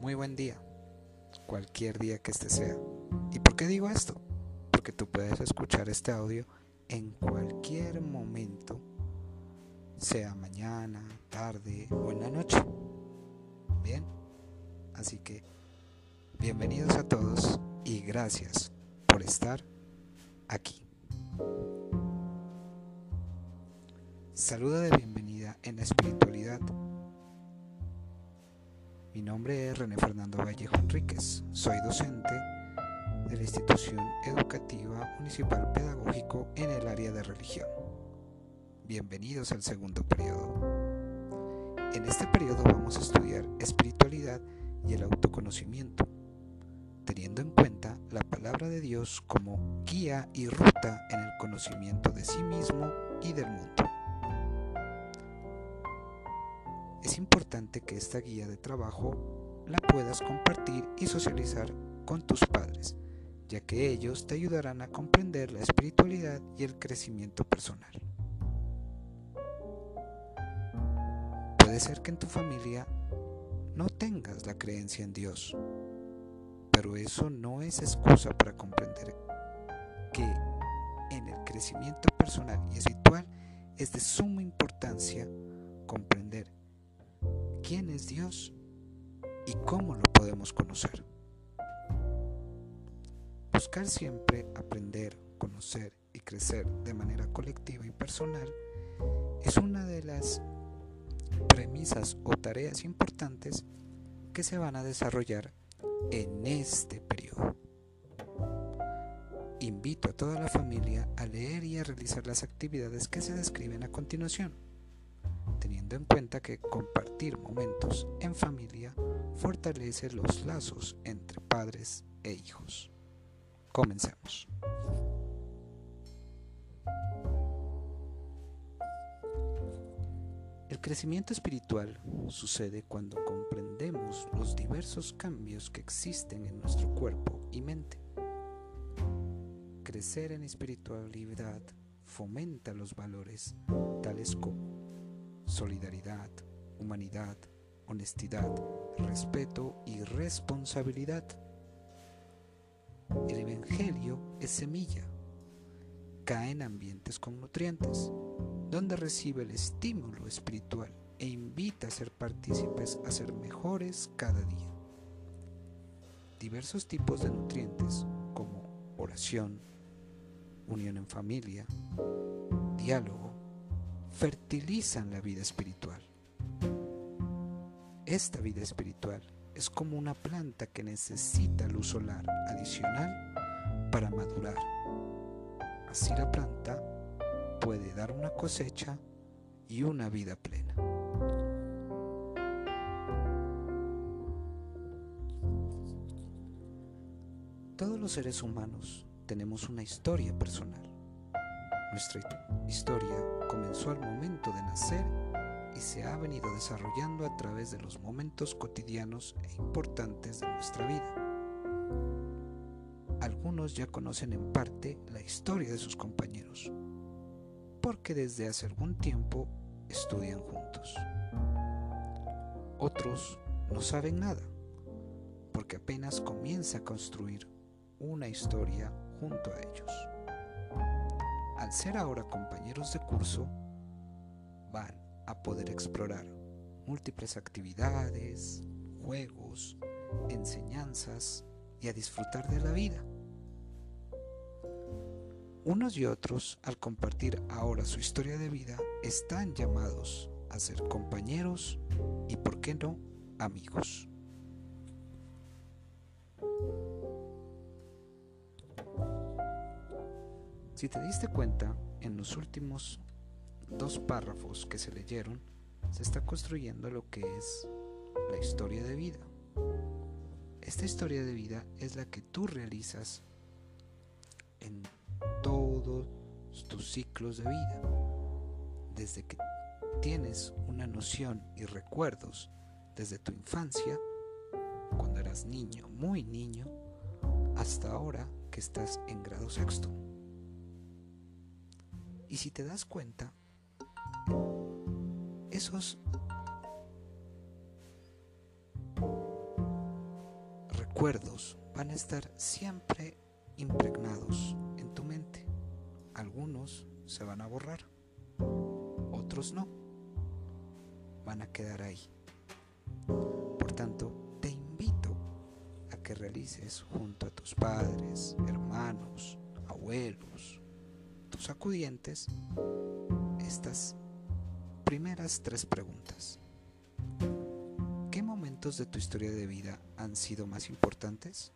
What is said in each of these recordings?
muy buen día, cualquier día que este sea. ¿Y por qué digo esto? Porque tú puedes escuchar este audio en cualquier momento, sea mañana, tarde o en la noche. Bien, así que bienvenidos a todos y gracias por estar aquí. Saluda de bienvenida en la espiritualidad mi nombre es René Fernando Vallejo Enríquez. Soy docente de la institución educativa municipal pedagógico en el área de religión. Bienvenidos al segundo periodo. En este periodo vamos a estudiar espiritualidad y el autoconocimiento, teniendo en cuenta la palabra de Dios como guía y ruta en el conocimiento de sí mismo y del mundo. Es importante que esta guía de trabajo la puedas compartir y socializar con tus padres, ya que ellos te ayudarán a comprender la espiritualidad y el crecimiento personal. Puede ser que en tu familia no tengas la creencia en Dios, pero eso no es excusa para comprender que en el crecimiento personal y espiritual es de suma importancia comprender quién es Dios y cómo lo podemos conocer. Buscar siempre aprender, conocer y crecer de manera colectiva y personal es una de las premisas o tareas importantes que se van a desarrollar en este periodo. Invito a toda la familia a leer y a realizar las actividades que se describen a continuación teniendo en cuenta que compartir momentos en familia fortalece los lazos entre padres e hijos. Comencemos. El crecimiento espiritual sucede cuando comprendemos los diversos cambios que existen en nuestro cuerpo y mente. Crecer en espiritualidad fomenta los valores tales como solidaridad, humanidad, honestidad, respeto y responsabilidad. El Evangelio es semilla. Cae en ambientes con nutrientes, donde recibe el estímulo espiritual e invita a ser partícipes a ser mejores cada día. Diversos tipos de nutrientes como oración, unión en familia, diálogo, fertilizan la vida espiritual. Esta vida espiritual es como una planta que necesita luz solar adicional para madurar. Así la planta puede dar una cosecha y una vida plena. Todos los seres humanos tenemos una historia personal. Nuestra historia comenzó al momento de nacer y se ha venido desarrollando a través de los momentos cotidianos e importantes de nuestra vida. Algunos ya conocen en parte la historia de sus compañeros, porque desde hace algún tiempo estudian juntos. Otros no saben nada, porque apenas comienza a construir una historia junto a ellos al ser ahora compañeros de curso, van a poder explorar múltiples actividades, juegos, enseñanzas y a disfrutar de la vida. Unos y otros, al compartir ahora su historia de vida, están llamados a ser compañeros y, por qué no, amigos. Si te diste cuenta, en los últimos dos párrafos que se leyeron, se está construyendo lo que es la historia de vida. Esta historia de vida es la que tú realizas en todos tus ciclos de vida. Desde que tienes una noción y recuerdos desde tu infancia, cuando eras niño, muy niño, hasta ahora que estás en grado sexto. Y si te das cuenta, esos recuerdos van a estar siempre impregnados en tu mente. Algunos se van a borrar, otros no. Van a quedar ahí. Por tanto, te invito a que realices junto a tus padres, hermanos, abuelos, acudientes, estas primeras tres preguntas. ¿Qué momentos de tu historia de vida han sido más importantes?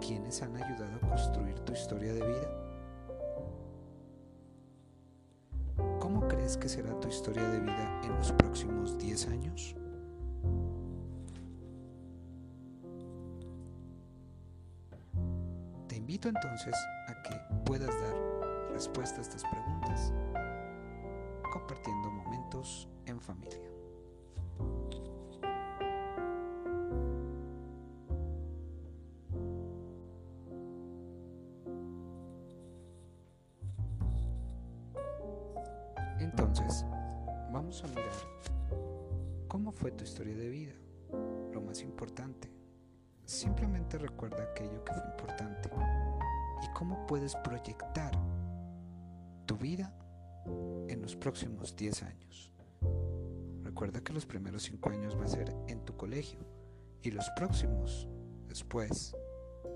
¿Quiénes han ayudado a construir tu historia de vida? ¿Cómo crees que será tu historia de vida en los próximos 10 años? Invito entonces a que puedas dar respuesta a estas preguntas compartiendo momentos en familia. Entonces, vamos a mirar cómo fue tu historia de vida. Lo más importante, simplemente recuerda aquello que fue importante y cómo puedes proyectar tu vida en los próximos 10 años. Recuerda que los primeros 5 años va a ser en tu colegio y los próximos, después,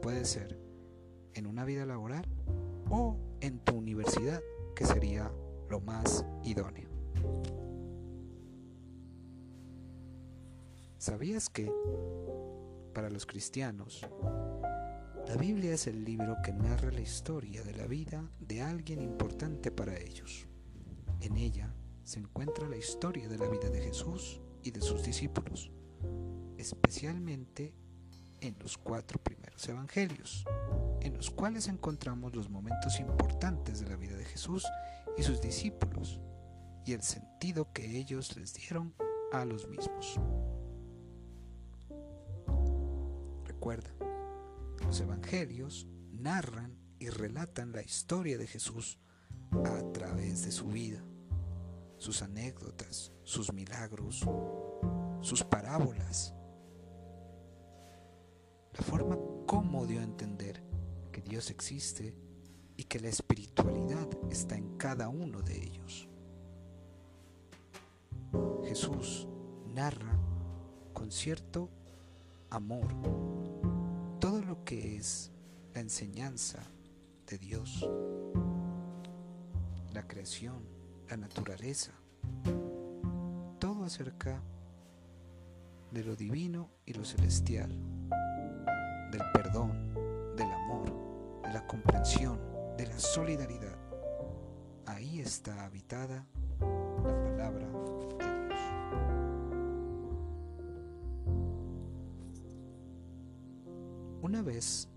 puede ser en una vida laboral o en tu universidad, que sería lo más idóneo. ¿Sabías que para los cristianos la Biblia es el libro que narra la historia de la vida de alguien importante para ellos? En ella se encuentra la historia de la vida de Jesús y de sus discípulos, especialmente en los cuatro primeros evangelios, en los cuales encontramos los momentos importantes de la vida de Jesús y sus discípulos y el sentido que ellos les dieron a los mismos. Recuerda, los evangelios narran y relatan la historia de Jesús a través de su vida, sus anécdotas, sus milagros, sus parábolas, la forma como dio a entender que Dios existe y que la espiritualidad está en cada uno de ellos. Jesús narra con cierto amor que es la enseñanza de Dios, la creación, la naturaleza, todo acerca de lo divino y lo celestial, del perdón, del amor, de la comprensión, de la solidaridad. Ahí está habitada la palabra Una vez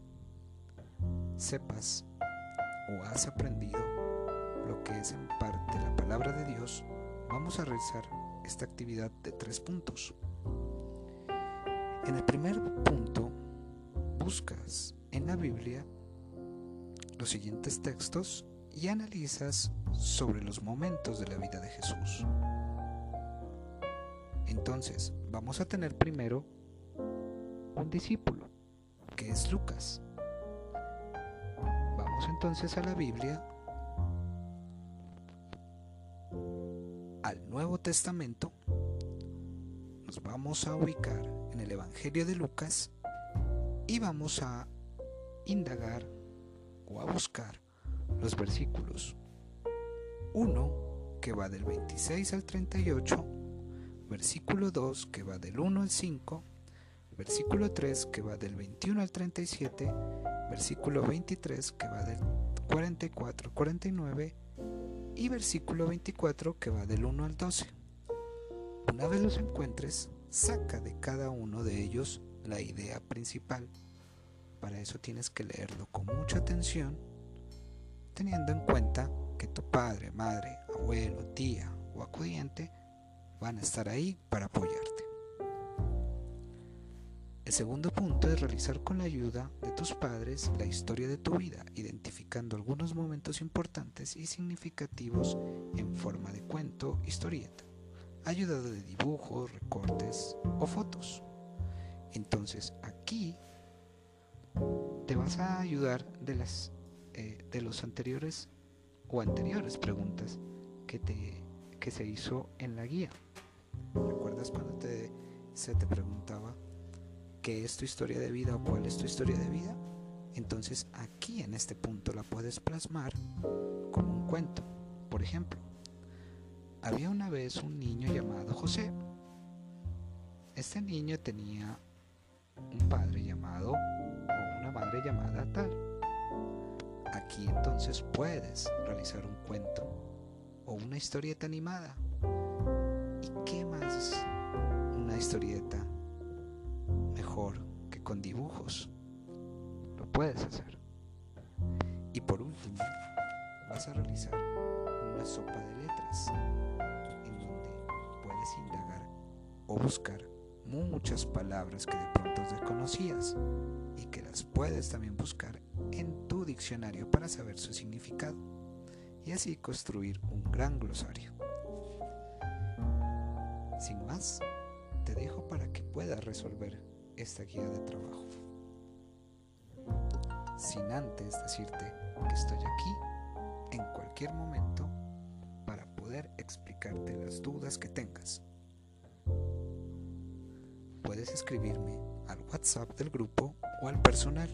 sepas o has aprendido lo que es en parte la palabra de Dios, vamos a realizar esta actividad de tres puntos. En el primer punto, buscas en la Biblia los siguientes textos y analizas sobre los momentos de la vida de Jesús. Entonces, vamos a tener primero un discípulo, que es Lucas. Vamos entonces a la Biblia, al Nuevo Testamento, nos vamos a ubicar en el Evangelio de Lucas y vamos a indagar o a buscar los versículos 1 que va del 26 al 38, versículo 2 que va del 1 al 5, versículo 3 que va del 21 al 37, versículo 23 que va del 44 al 49 y versículo 24 que va del 1 al 12. Una vez los encuentres, saca de cada uno de ellos la idea principal. Para eso tienes que leerlo con mucha atención, teniendo en cuenta que tu padre, madre, abuelo, tía o acudiente van a estar ahí para apoyarte. El segundo punto es realizar con la ayuda de tus padres la historia de tu vida, identificando algunos momentos importantes y significativos en forma de cuento, historieta. ayudado de dibujos, recortes o fotos. Entonces aquí te vas a ayudar de las eh, de los anteriores o anteriores preguntas que te que se hizo en la guía. ¿Recuerdas cuando te, se te preguntaba qué es tu historia de vida o cuál es tu historia de vida? Entonces aquí en este punto la puedes plasmar como un cuento. Por ejemplo, había una vez un niño llamado José. Este niño tenía un padre llamado o una madre llamada tal. Aquí entonces puedes realizar un cuento o una historieta animada. ¿Y qué más una historieta que con dibujos? Lo puedes hacer. Y por último, vas a realizar una sopa de letras en donde puedes indagar o buscar muchas palabras que de pronto desconocías y que las puedes también buscar en tu diccionario para saber su significado y así construir un gran glosario. Sin más, te dejo para que puedas resolver esta guía de trabajo. Sin antes decirte que estoy aquí en cualquier momento para poder explicarte las dudas que tengas puedes escribirme al WhatsApp del grupo o al personal.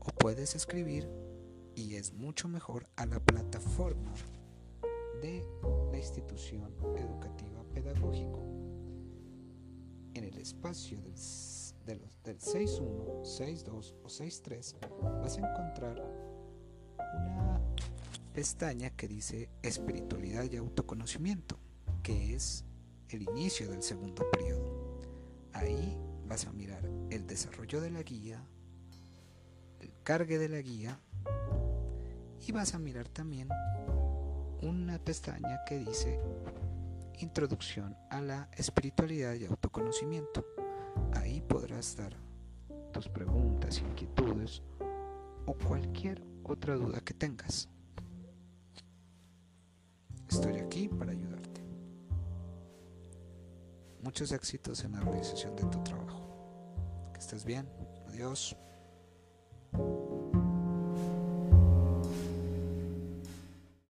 O puedes escribir, y es mucho mejor, a la plataforma de la institución educativa pedagógico. En el espacio del, del 61, 62 o 63 vas a encontrar una pestaña que dice espiritualidad y autoconocimiento, que es el inicio del segundo periodo. Ahí vas a mirar el desarrollo de la guía, el cargue de la guía y vas a mirar también una pestaña que dice Introducción a la espiritualidad y autoconocimiento. Ahí dar tus preguntas, inquietudes o cualquier otra duda que tengas. Estoy aquí para ayudarte. Muchos éxitos en la realización de tu trabajo. Que estés bien. Adiós.